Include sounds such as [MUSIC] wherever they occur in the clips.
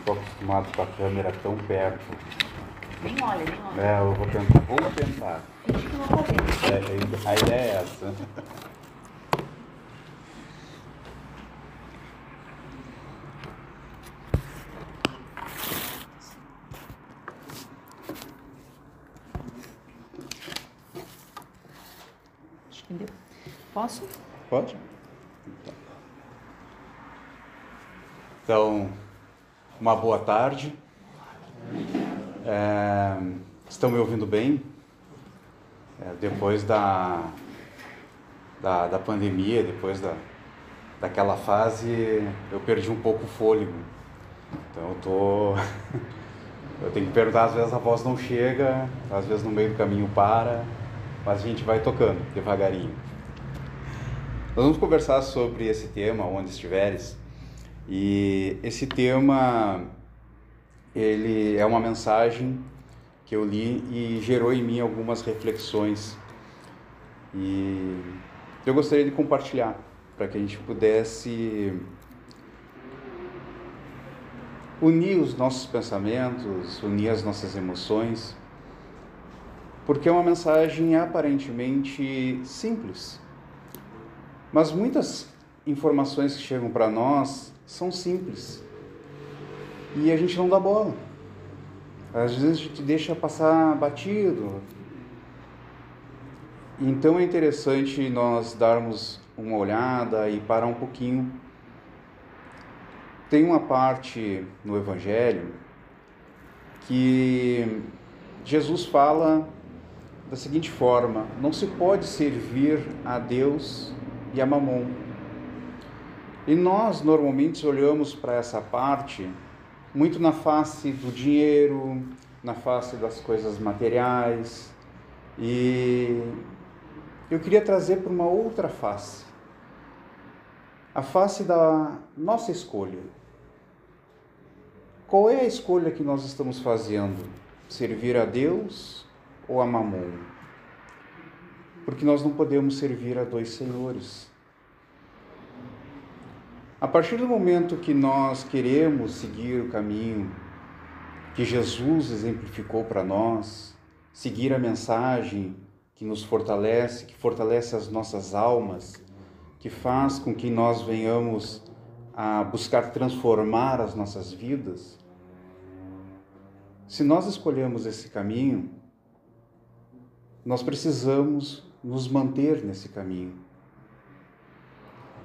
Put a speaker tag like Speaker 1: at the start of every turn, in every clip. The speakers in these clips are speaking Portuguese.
Speaker 1: estou acostumado com a câmera tão perto.
Speaker 2: Nem olha, nem olha.
Speaker 1: É, eu vou tentar. Vou tentar.
Speaker 2: Finge que não vendo.
Speaker 1: É, a ideia é essa.
Speaker 2: Acho que deu. Posso?
Speaker 1: Pode? Então, uma boa tarde. É, estão me ouvindo bem? É, depois da, da, da pandemia, depois da, daquela fase, eu perdi um pouco o fôlego. Então eu tô. [LAUGHS] Eu tenho que perguntar, às vezes a voz não chega, às vezes no meio do caminho para, mas a gente vai tocando devagarinho. Nós vamos conversar sobre esse tema, onde estiveres, e esse tema, ele é uma mensagem que eu li e gerou em mim algumas reflexões. E eu gostaria de compartilhar para que a gente pudesse unir os nossos pensamentos, unir as nossas emoções, porque é uma mensagem aparentemente simples. Mas muitas informações que chegam para nós são simples. E a gente não dá bola. Às vezes a gente deixa passar batido. Então é interessante nós darmos uma olhada e parar um pouquinho. Tem uma parte no Evangelho que Jesus fala da seguinte forma: não se pode servir a Deus e a Mamon. E nós normalmente olhamos para essa parte muito na face do dinheiro, na face das coisas materiais. E eu queria trazer para uma outra face. A face da nossa escolha. Qual é a escolha que nós estamos fazendo? Servir a Deus ou a Mamon? Porque nós não podemos servir a dois senhores. A partir do momento que nós queremos seguir o caminho que Jesus exemplificou para nós, seguir a mensagem que nos fortalece, que fortalece as nossas almas, que faz com que nós venhamos a buscar transformar as nossas vidas, se nós escolhemos esse caminho, nós precisamos nos manter nesse caminho.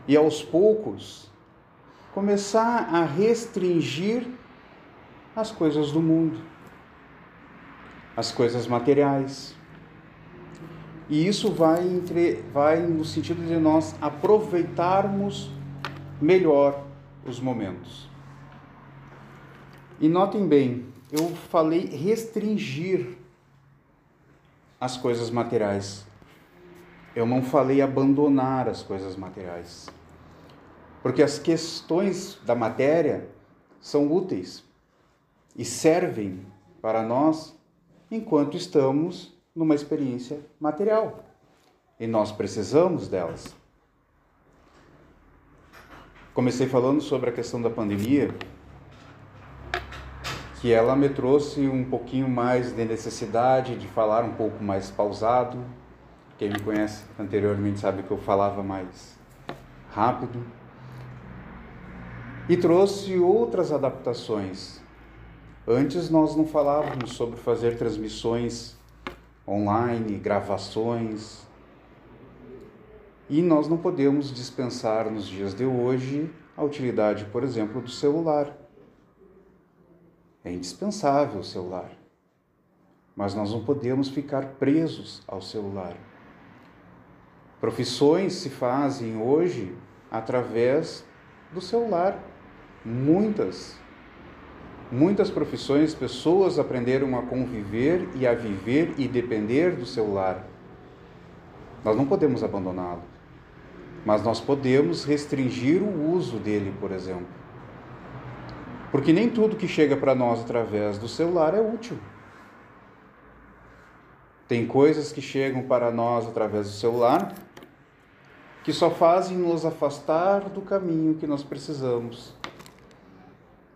Speaker 1: E aos poucos, começar a restringir as coisas do mundo, as coisas materiais. E isso vai, entre, vai no sentido de nós aproveitarmos melhor os momentos. E notem bem, eu falei restringir as coisas materiais. Eu não falei abandonar as coisas materiais. Porque as questões da matéria são úteis e servem para nós enquanto estamos numa experiência material. E nós precisamos delas. Comecei falando sobre a questão da pandemia, que ela me trouxe um pouquinho mais de necessidade de falar um pouco mais pausado. Quem me conhece anteriormente sabe que eu falava mais rápido e trouxe outras adaptações. Antes nós não falávamos sobre fazer transmissões online, gravações, e nós não podemos dispensar nos dias de hoje a utilidade, por exemplo, do celular. É indispensável o celular, mas nós não podemos ficar presos ao celular. Profissões se fazem hoje através do celular muitas, muitas profissões, pessoas aprenderam a conviver e a viver e depender do celular. Nós não podemos abandoná-lo, mas nós podemos restringir o uso dele, por exemplo. Porque nem tudo que chega para nós através do celular é útil. Tem coisas que chegam para nós através do celular que só fazem nos afastar do caminho que nós precisamos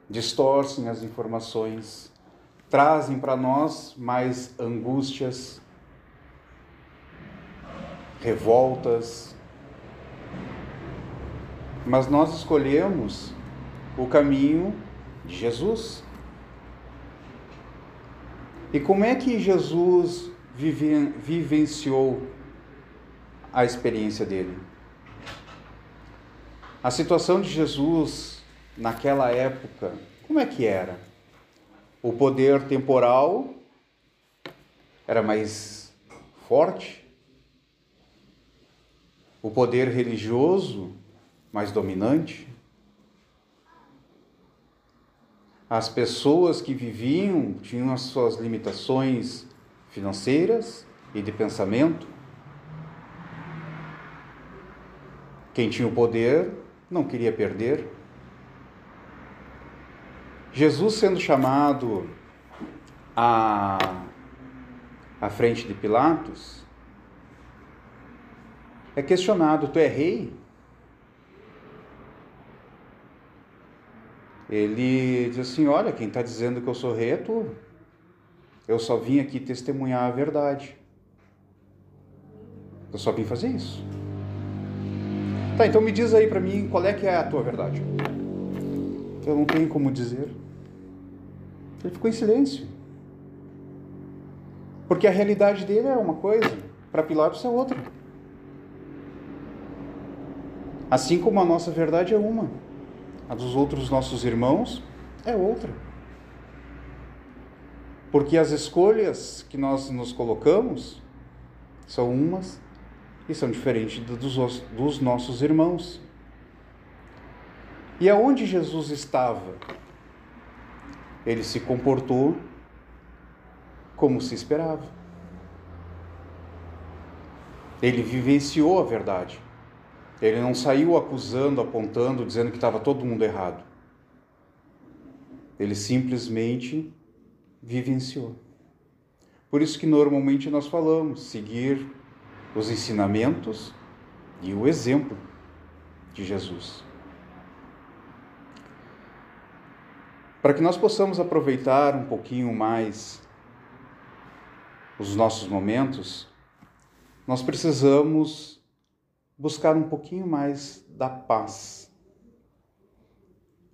Speaker 1: distorcem as informações, trazem para nós mais angústias, revoltas. Mas nós escolhemos o caminho de Jesus. E como é que Jesus vive, vivenciou a experiência dele? A situação de Jesus naquela época, como é que era? O poder temporal era mais forte, o poder religioso mais dominante. As pessoas que viviam tinham as suas limitações financeiras e de pensamento. Quem tinha o poder não queria perder. Jesus sendo chamado à, à frente de Pilatos, é questionado: Tu é rei? Ele diz assim: Olha, quem está dizendo que eu sou rei é tu. Eu só vim aqui testemunhar a verdade. Eu só vim fazer isso. Tá, então me diz aí para mim qual é que é a tua verdade. Eu não tenho como dizer. Ele ficou em silêncio. Porque a realidade dele é uma coisa, para Pilatos é outra. Assim como a nossa verdade é uma, a dos outros nossos irmãos é outra. Porque as escolhas que nós nos colocamos são umas e são diferentes dos, nossos irmãos. E aonde Jesus estava? Ele se comportou como se esperava. Ele vivenciou a verdade. Ele não saiu acusando, apontando, dizendo que estava todo mundo errado. Ele simplesmente vivenciou. Por isso que normalmente nós falamos seguir os ensinamentos e o exemplo de Jesus. Para que nós possamos aproveitar um pouquinho mais os nossos momentos, nós precisamos buscar um pouquinho mais da paz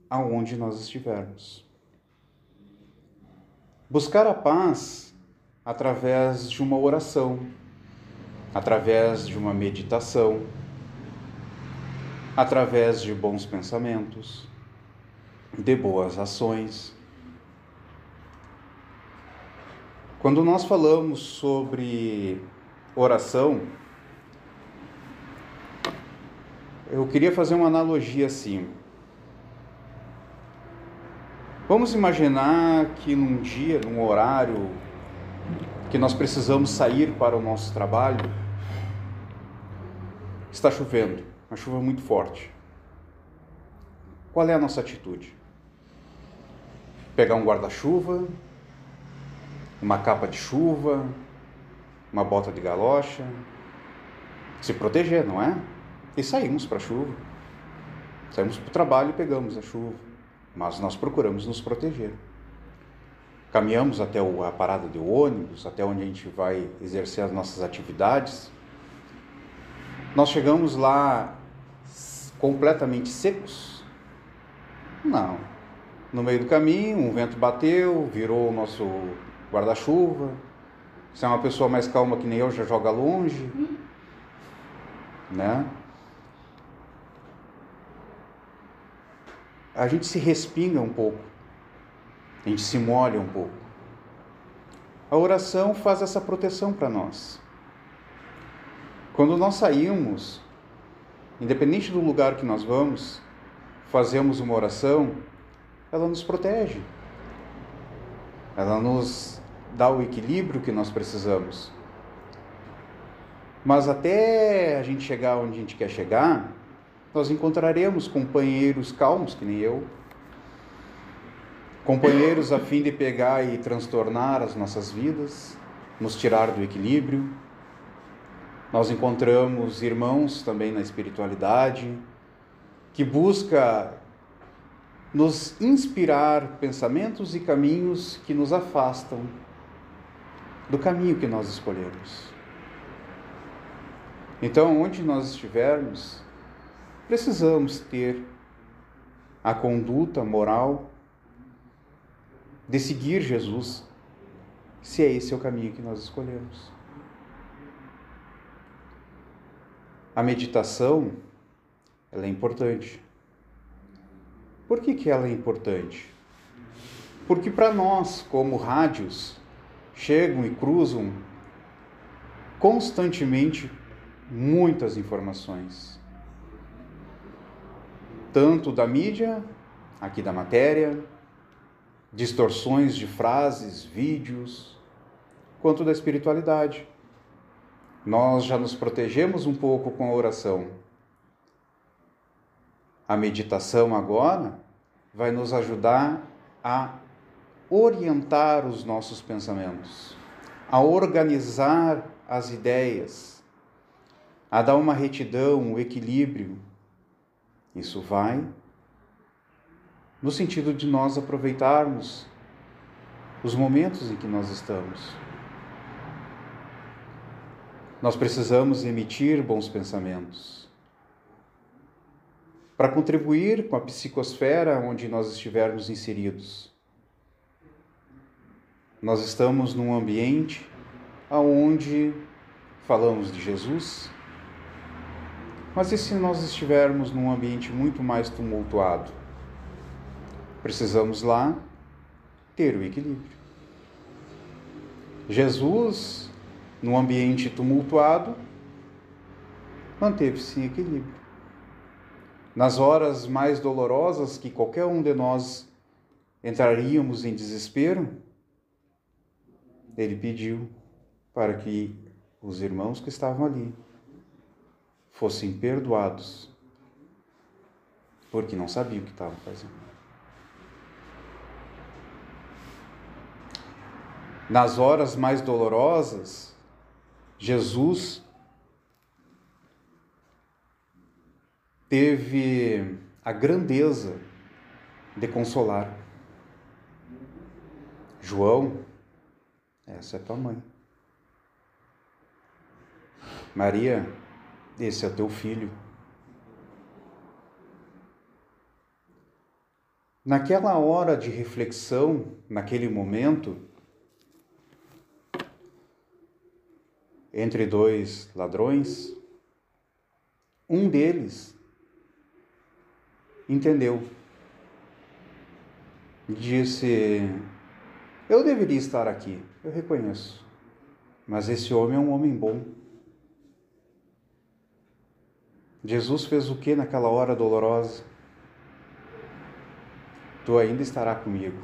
Speaker 1: aonde nós estivermos. Buscar a paz através de uma oração através de uma meditação, através de bons pensamentos, de boas ações. Quando nós falamos sobre oração, eu queria fazer uma analogia assim. Vamos imaginar que num dia, num horário que nós precisamos sair para o nosso trabalho, Está chovendo, uma chuva muito forte. Qual é a nossa atitude? Pegar um guarda-chuva, uma capa de chuva, uma bota de galocha, se proteger, não é? E saímos para a chuva. Saímos para o trabalho e pegamos a chuva, mas nós procuramos nos proteger. Caminhamos até a parada de ônibus, até onde a gente vai exercer as nossas atividades, nós chegamos lá completamente secos? Não. No meio do caminho, um vento bateu, virou o nosso guarda-chuva. Se é uma pessoa mais calma que nem eu, já joga longe. Né? A gente se respinga um pouco. A gente se molha um pouco. A oração faz essa proteção para nós. Quando nós saímos, independente do lugar que nós vamos, fazemos uma oração, ela nos protege. Ela nos dá o equilíbrio que nós precisamos. Mas até a gente chegar onde a gente quer chegar, nós encontraremos companheiros calmos, que nem eu, companheiros a fim de pegar e transtornar as nossas vidas, nos tirar do equilíbrio nós encontramos irmãos também na espiritualidade que busca nos inspirar pensamentos e caminhos que nos afastam do caminho que nós escolhemos. Então, onde nós estivermos, precisamos ter a conduta moral de seguir Jesus, se é esse o caminho que nós escolhemos. A meditação, ela é importante. Por que, que ela é importante? Porque para nós, como rádios, chegam e cruzam constantemente muitas informações. Tanto da mídia, aqui da matéria, distorções de frases, vídeos, quanto da espiritualidade. Nós já nos protegemos um pouco com a oração. A meditação agora vai nos ajudar a orientar os nossos pensamentos, a organizar as ideias, a dar uma retidão, um equilíbrio. Isso vai no sentido de nós aproveitarmos os momentos em que nós estamos. Nós precisamos emitir bons pensamentos para contribuir com a psicosfera onde nós estivermos inseridos. Nós estamos num ambiente aonde falamos de Jesus, mas e se nós estivermos num ambiente muito mais tumultuado? Precisamos lá ter o equilíbrio. Jesus, num ambiente tumultuado, manteve-se em equilíbrio. Nas horas mais dolorosas que qualquer um de nós entraríamos em desespero, ele pediu para que os irmãos que estavam ali fossem perdoados, porque não sabiam o que estavam fazendo. Nas horas mais dolorosas, Jesus teve a grandeza de consolar. João, essa é tua mãe. Maria, esse é teu filho. Naquela hora de reflexão, naquele momento, entre dois ladrões, um deles entendeu. Disse: Eu deveria estar aqui, eu reconheço, mas esse homem é um homem bom. Jesus fez o que naquela hora dolorosa? Tu ainda estará comigo.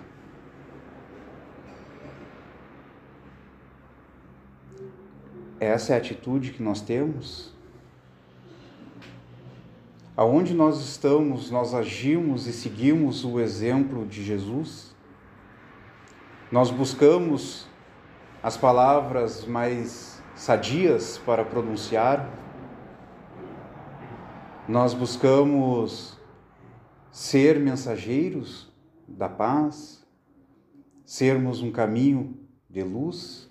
Speaker 1: Essa é a atitude que nós temos? Aonde nós estamos, nós agimos e seguimos o exemplo de Jesus? Nós buscamos as palavras mais sadias para pronunciar? Nós buscamos ser mensageiros da paz, sermos um caminho de luz.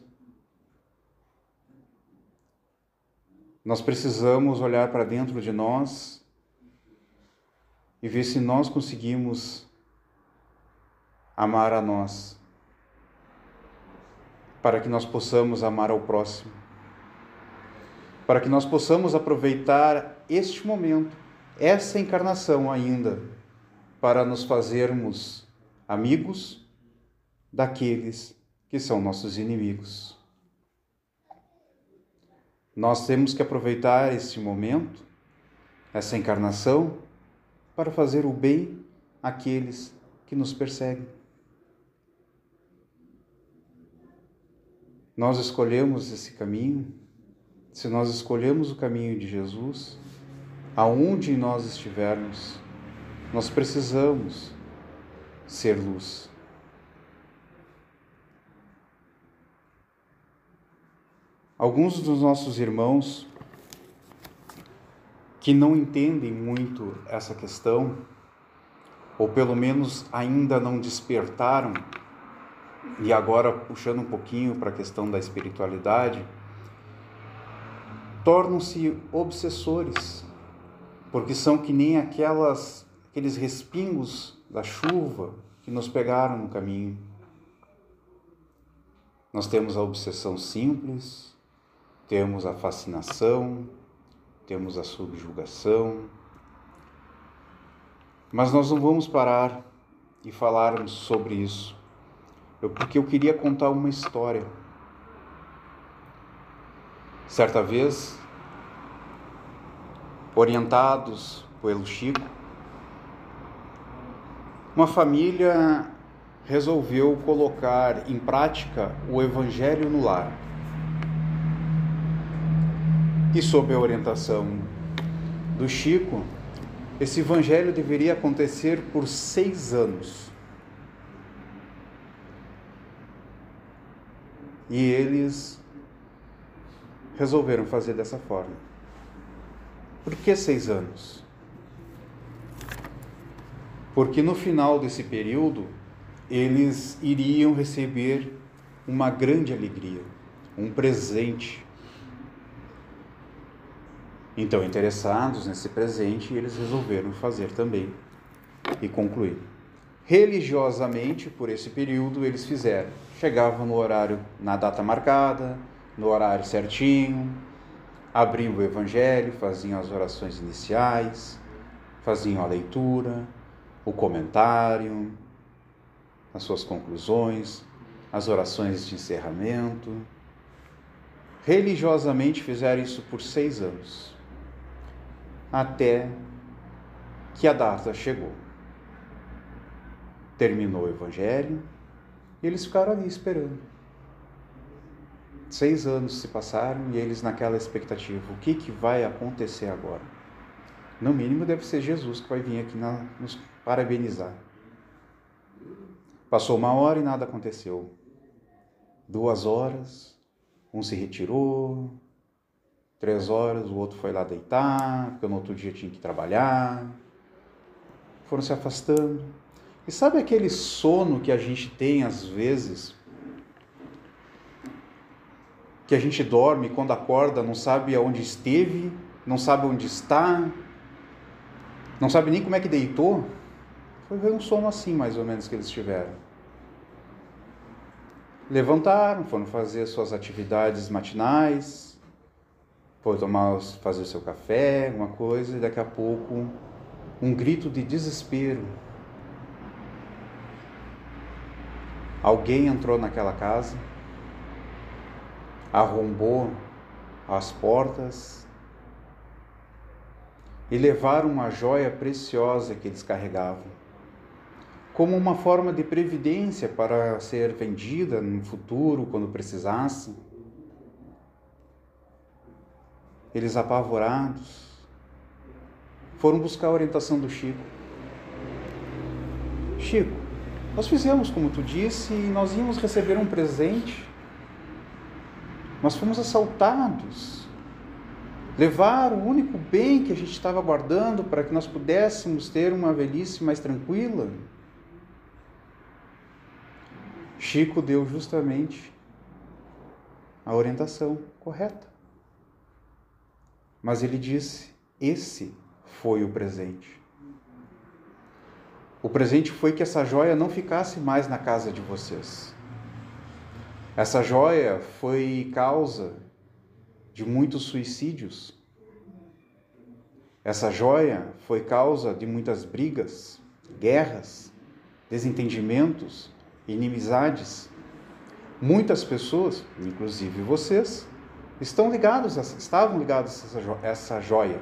Speaker 1: Nós precisamos olhar para dentro de nós e ver se nós conseguimos amar a nós, para que nós possamos amar ao próximo, para que nós possamos aproveitar este momento, essa encarnação ainda, para nos fazermos amigos daqueles que são nossos inimigos. Nós temos que aproveitar este momento, essa encarnação, para fazer o bem àqueles que nos perseguem. Nós escolhemos esse caminho, se nós escolhemos o caminho de Jesus, aonde nós estivermos, nós precisamos ser luz. Alguns dos nossos irmãos que não entendem muito essa questão ou pelo menos ainda não despertaram, e agora puxando um pouquinho para a questão da espiritualidade, tornam-se obsessores, porque são que nem aquelas aqueles respingos da chuva que nos pegaram no caminho. Nós temos a obsessão simples, temos a fascinação, temos a subjugação, mas nós não vamos parar e falarmos sobre isso, porque eu queria contar uma história. Certa vez, orientados pelo Chico, uma família resolveu colocar em prática o Evangelho no lar. E sob a orientação do Chico, esse evangelho deveria acontecer por seis anos. E eles resolveram fazer dessa forma. Por que seis anos? Porque no final desse período, eles iriam receber uma grande alegria, um presente então, interessados nesse presente, eles resolveram fazer também e concluir. Religiosamente, por esse período, eles fizeram. Chegavam no horário, na data marcada, no horário certinho, abriam o Evangelho, faziam as orações iniciais, faziam a leitura, o comentário, as suas conclusões, as orações de encerramento. Religiosamente fizeram isso por seis anos até que a data chegou. Terminou o Evangelho e eles ficaram ali esperando. Seis anos se passaram e eles naquela expectativa: o que, que vai acontecer agora? No mínimo deve ser Jesus que vai vir aqui na, nos parabenizar. Passou uma hora e nada aconteceu. Duas horas, um se retirou, Três horas, o outro foi lá deitar, porque no outro dia tinha que trabalhar. Foram se afastando. E sabe aquele sono que a gente tem às vezes? Que a gente dorme quando acorda não sabe aonde esteve, não sabe onde está, não sabe nem como é que deitou? Foi um sono assim, mais ou menos, que eles tiveram. Levantaram, foram fazer suas atividades matinais, foi tomar, fazer o seu café, alguma coisa, e daqui a pouco um grito de desespero. Alguém entrou naquela casa, arrombou as portas e levaram uma joia preciosa que eles carregavam, como uma forma de previdência para ser vendida no futuro, quando precisassem. Eles apavorados foram buscar a orientação do Chico. Chico, nós fizemos como tu disse e nós íamos receber um presente. Nós fomos assaltados. Levaram o único bem que a gente estava guardando para que nós pudéssemos ter uma velhice mais tranquila. Chico deu justamente a orientação correta. Mas ele disse: esse foi o presente. O presente foi que essa joia não ficasse mais na casa de vocês. Essa joia foi causa de muitos suicídios. Essa joia foi causa de muitas brigas, guerras, desentendimentos, inimizades. Muitas pessoas, inclusive vocês, estão ligados, estavam ligados a essa joia.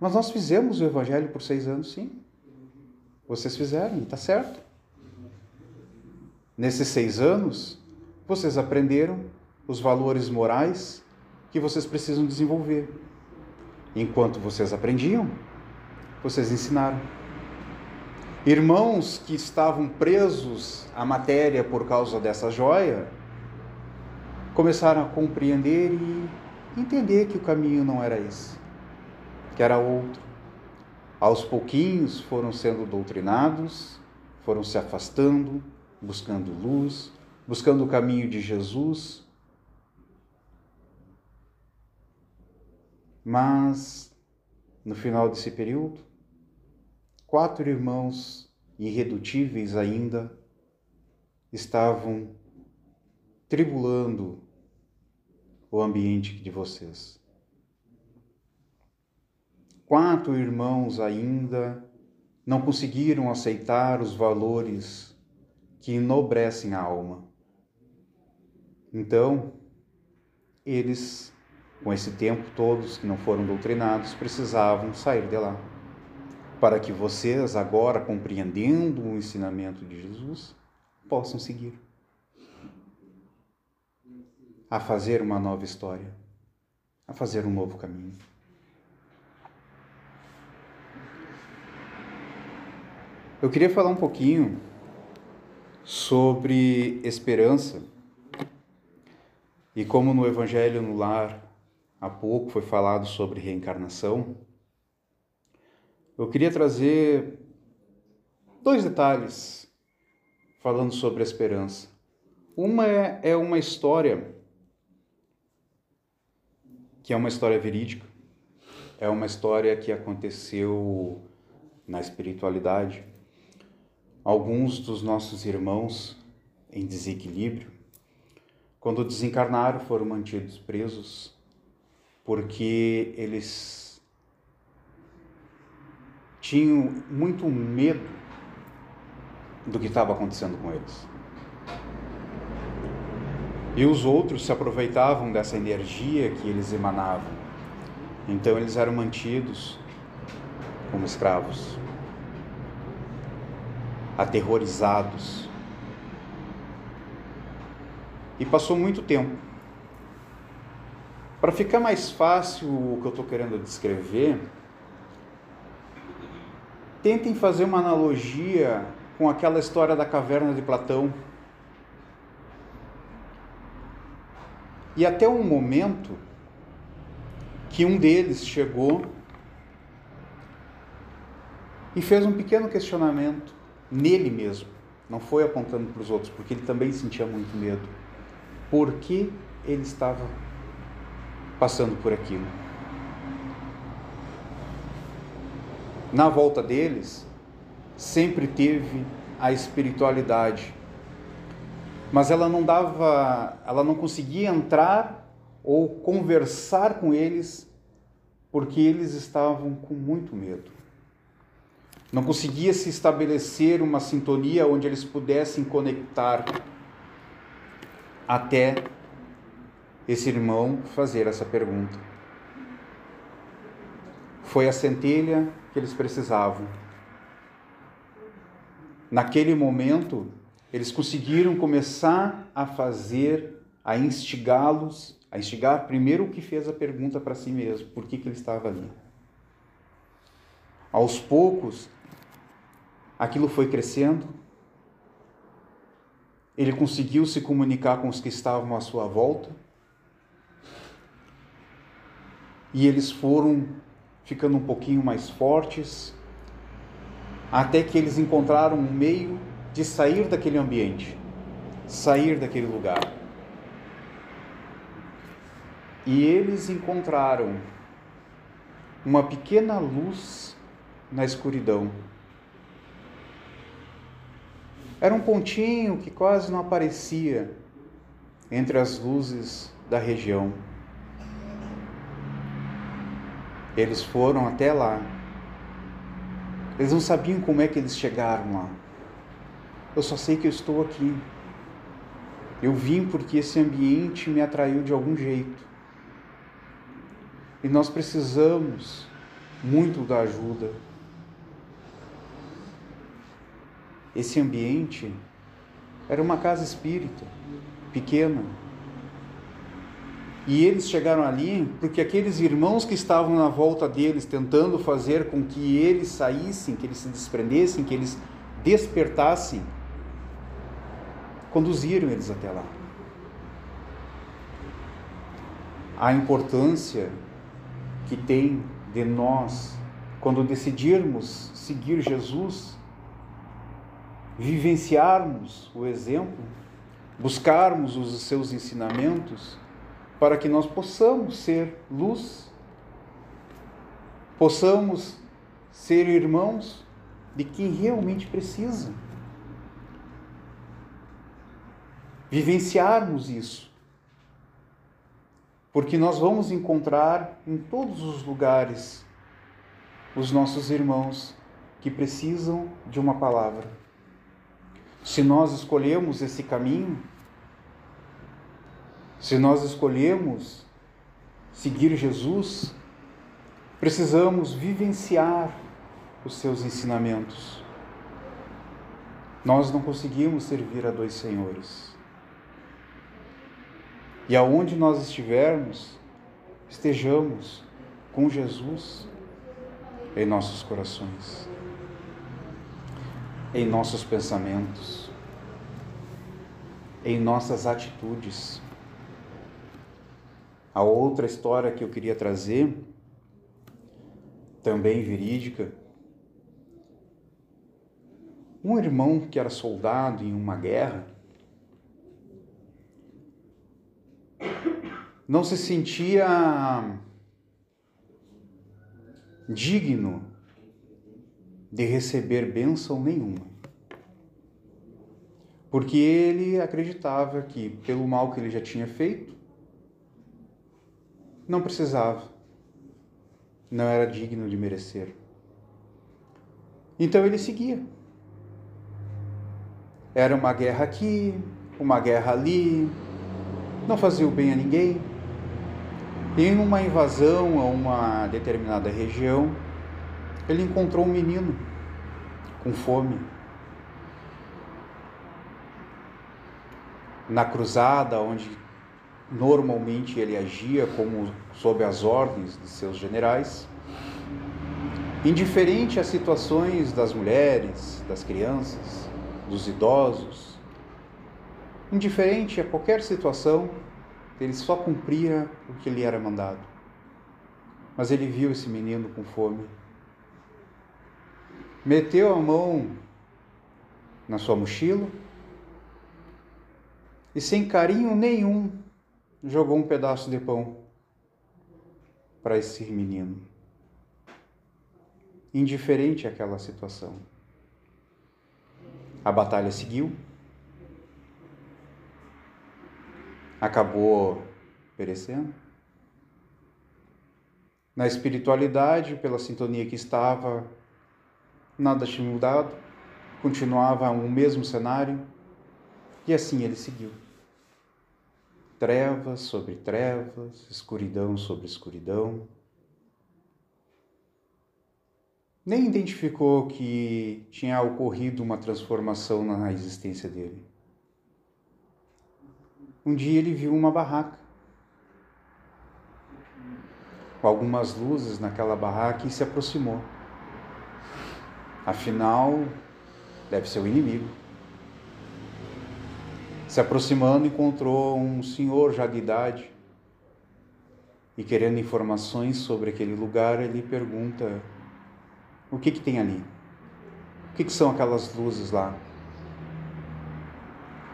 Speaker 1: Mas nós fizemos o Evangelho por seis anos, sim. Vocês fizeram, está certo. Nesses seis anos, vocês aprenderam os valores morais que vocês precisam desenvolver. Enquanto vocês aprendiam, vocês ensinaram. Irmãos que estavam presos à matéria por causa dessa joia começaram a compreender e entender que o caminho não era esse, que era outro, Aos pouquinhos foram sendo doutrinados, foram se afastando, buscando luz, buscando o caminho de Jesus. Mas, no final desse período, quatro irmãos irredutíveis ainda estavam tribulando o ambiente de vocês. Quatro irmãos ainda não conseguiram aceitar os valores que enobrecem a alma. Então, eles, com esse tempo todos que não foram doutrinados, precisavam sair de lá. Para que vocês, agora compreendendo o ensinamento de Jesus, possam seguir a fazer uma nova história, a fazer um novo caminho. Eu queria falar um pouquinho sobre esperança e como no Evangelho no Lar há pouco foi falado sobre reencarnação. Eu queria trazer dois detalhes falando sobre a esperança. Uma é, é uma história que é uma história verídica, é uma história que aconteceu na espiritualidade. Alguns dos nossos irmãos em desequilíbrio, quando desencarnaram, foram mantidos presos porque eles tinham muito medo do que estava acontecendo com eles. E os outros se aproveitavam dessa energia que eles emanavam. Então eles eram mantidos como escravos, aterrorizados. E passou muito tempo. Para ficar mais fácil o que eu estou querendo descrever, tentem fazer uma analogia com aquela história da caverna de Platão E até um momento que um deles chegou e fez um pequeno questionamento nele mesmo, não foi apontando para os outros, porque ele também sentia muito medo. Por que ele estava passando por aquilo? Na volta deles, sempre teve a espiritualidade mas ela não dava, ela não conseguia entrar ou conversar com eles porque eles estavam com muito medo. Não conseguia se estabelecer uma sintonia onde eles pudessem conectar até esse irmão fazer essa pergunta. Foi a centelha eles precisavam. Naquele momento, eles conseguiram começar a fazer, a instigá-los, a instigar primeiro o que fez a pergunta para si mesmo, por que, que ele estava ali. Aos poucos, aquilo foi crescendo, ele conseguiu se comunicar com os que estavam à sua volta, e eles foram ficando um pouquinho mais fortes, até que eles encontraram um meio de sair daquele ambiente, sair daquele lugar. E eles encontraram uma pequena luz na escuridão. Era um pontinho que quase não aparecia entre as luzes da região. Eles foram até lá. Eles não sabiam como é que eles chegaram lá. Eu só sei que eu estou aqui. Eu vim porque esse ambiente me atraiu de algum jeito. E nós precisamos muito da ajuda. Esse ambiente era uma casa espírita, pequena. E eles chegaram ali porque aqueles irmãos que estavam na volta deles, tentando fazer com que eles saíssem, que eles se desprendessem, que eles despertassem, conduziram eles até lá. A importância que tem de nós quando decidirmos seguir Jesus, vivenciarmos o exemplo, buscarmos os seus ensinamentos, para que nós possamos ser luz, possamos ser irmãos de quem realmente precisa. Vivenciarmos isso. Porque nós vamos encontrar em todos os lugares os nossos irmãos que precisam de uma palavra. Se nós escolhemos esse caminho, se nós escolhemos seguir Jesus, precisamos vivenciar os seus ensinamentos. Nós não conseguimos servir a dois senhores. E aonde nós estivermos, estejamos com Jesus em nossos corações, em nossos pensamentos, em nossas atitudes. A outra história que eu queria trazer, também verídica, um irmão que era soldado em uma guerra não se sentia digno de receber bênção nenhuma. Porque ele acreditava que, pelo mal que ele já tinha feito, não precisava, não era digno de merecer. Então ele seguia. Era uma guerra aqui, uma guerra ali, não fazia o bem a ninguém. Em uma invasão a uma determinada região, ele encontrou um menino com fome. Na cruzada, onde normalmente ele agia como sob as ordens de seus generais, indiferente às situações das mulheres, das crianças, dos idosos, indiferente a qualquer situação, ele só cumpria o que lhe era mandado. Mas ele viu esse menino com fome, meteu a mão na sua mochila e, sem carinho nenhum, jogou um pedaço de pão para esse menino, indiferente àquela situação. A batalha seguiu. Acabou perecendo. Na espiritualidade, pela sintonia que estava, nada tinha mudado, continuava o mesmo cenário, e assim ele seguiu. Trevas sobre trevas, escuridão sobre escuridão, nem identificou que tinha ocorrido uma transformação na existência dele. Um dia ele viu uma barraca, com algumas luzes naquela barraca e se aproximou. Afinal, deve ser o inimigo. Se aproximando, encontrou um senhor já de idade e querendo informações sobre aquele lugar, ele pergunta o que, que tem ali? O que, que são aquelas luzes lá?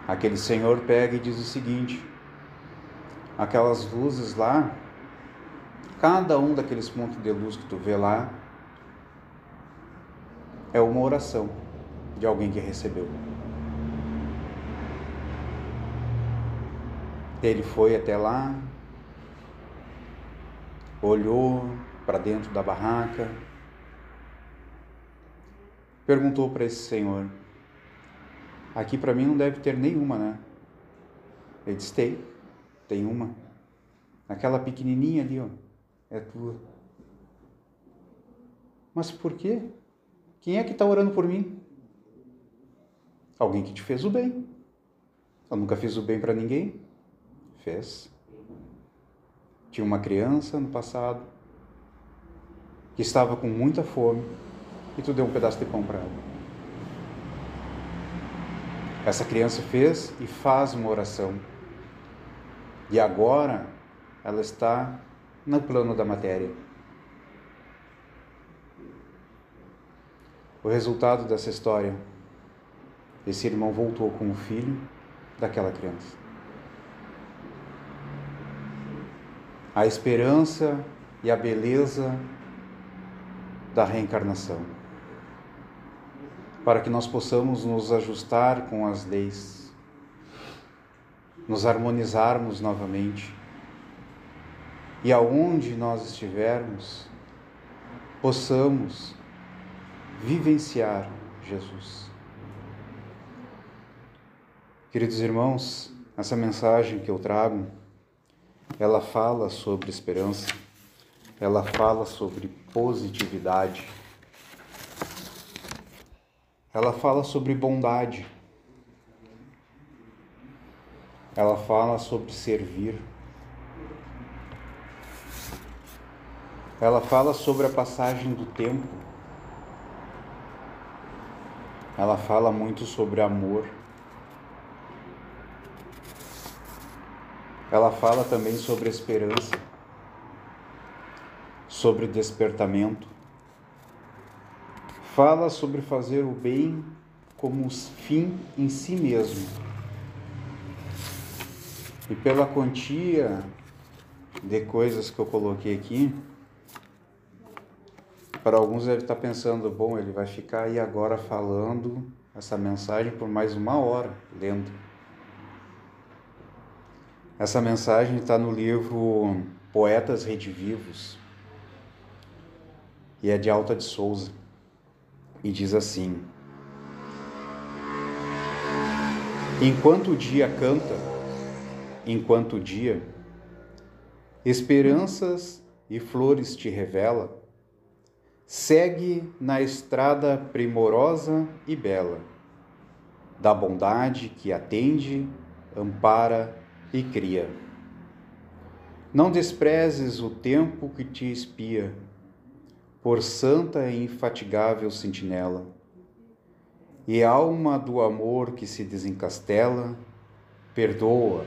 Speaker 1: Aquele senhor pega e diz o seguinte: aquelas luzes lá, cada um daqueles pontos de luz que tu vê lá, é uma oração de alguém que recebeu. Ele foi até lá, olhou para dentro da barraca, perguntou para esse senhor: Aqui para mim não deve ter nenhuma, né? Ele disse: Tem, tem uma. Aquela pequenininha ali, ó, é tua. Mas por quê? Quem é que está orando por mim? Alguém que te fez o bem. Eu nunca fiz o bem para ninguém. Fez. Tinha uma criança no passado que estava com muita fome e tu deu um pedaço de pão para ela. Essa criança fez e faz uma oração. E agora ela está no plano da matéria. O resultado dessa história: esse irmão voltou com o filho daquela criança. A esperança e a beleza da reencarnação, para que nós possamos nos ajustar com as leis, nos harmonizarmos novamente e aonde nós estivermos, possamos vivenciar Jesus. Queridos irmãos, essa mensagem que eu trago, ela fala sobre esperança, ela fala sobre positividade, ela fala sobre bondade, ela fala sobre servir, ela fala sobre a passagem do tempo, ela fala muito sobre amor. Ela fala também sobre esperança, sobre despertamento. Fala sobre fazer o bem como fim em si mesmo. E pela quantia de coisas que eu coloquei aqui, para alguns ele está pensando, bom, ele vai ficar aí agora falando essa mensagem por mais uma hora, lendo. Essa mensagem está no livro Poetas Redivivos. E é de Alta de Souza. E diz assim: Enquanto o dia canta, enquanto o dia, esperanças e flores te revela, segue na estrada primorosa e bela, da bondade que atende, ampara e cria. Não desprezes o tempo que te espia, por santa e infatigável sentinela, e alma do amor que se desencastela, perdoa,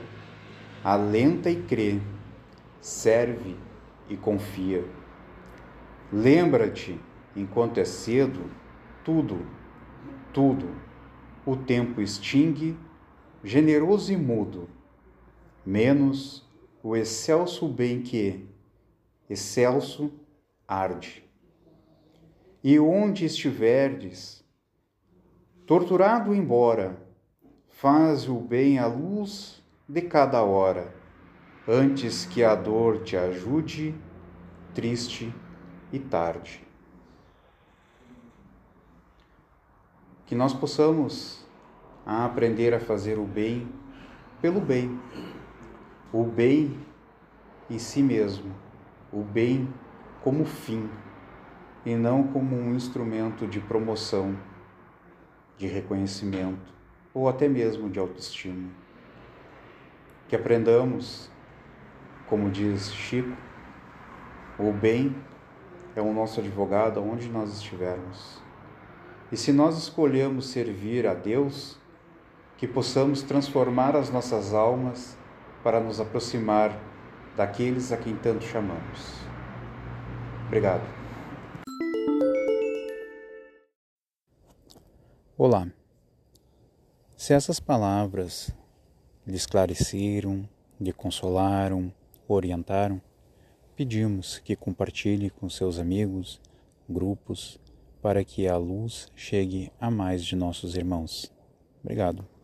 Speaker 1: alenta e crê, serve e confia. Lembra-te, enquanto é cedo, tudo, tudo, o tempo extingue, generoso e mudo, menos o excelso bem que, excelso, arde. E onde estiverdes, torturado embora, faz o bem à luz de cada hora, antes que a dor te ajude, triste e tarde. Que nós possamos aprender a fazer o bem pelo bem, o bem em si mesmo, o bem como fim e não como um instrumento de promoção, de reconhecimento ou até mesmo de autoestima. Que aprendamos, como diz Chico, o bem é o nosso advogado aonde nós estivermos. E se nós escolhemos servir a Deus, que possamos transformar as nossas almas para nos aproximar daqueles a quem tanto chamamos. Obrigado.
Speaker 3: Olá. Se essas palavras lhe esclareceram, lhe consolaram, orientaram, pedimos que compartilhe com seus amigos, grupos, para que a luz chegue a mais de nossos irmãos. Obrigado.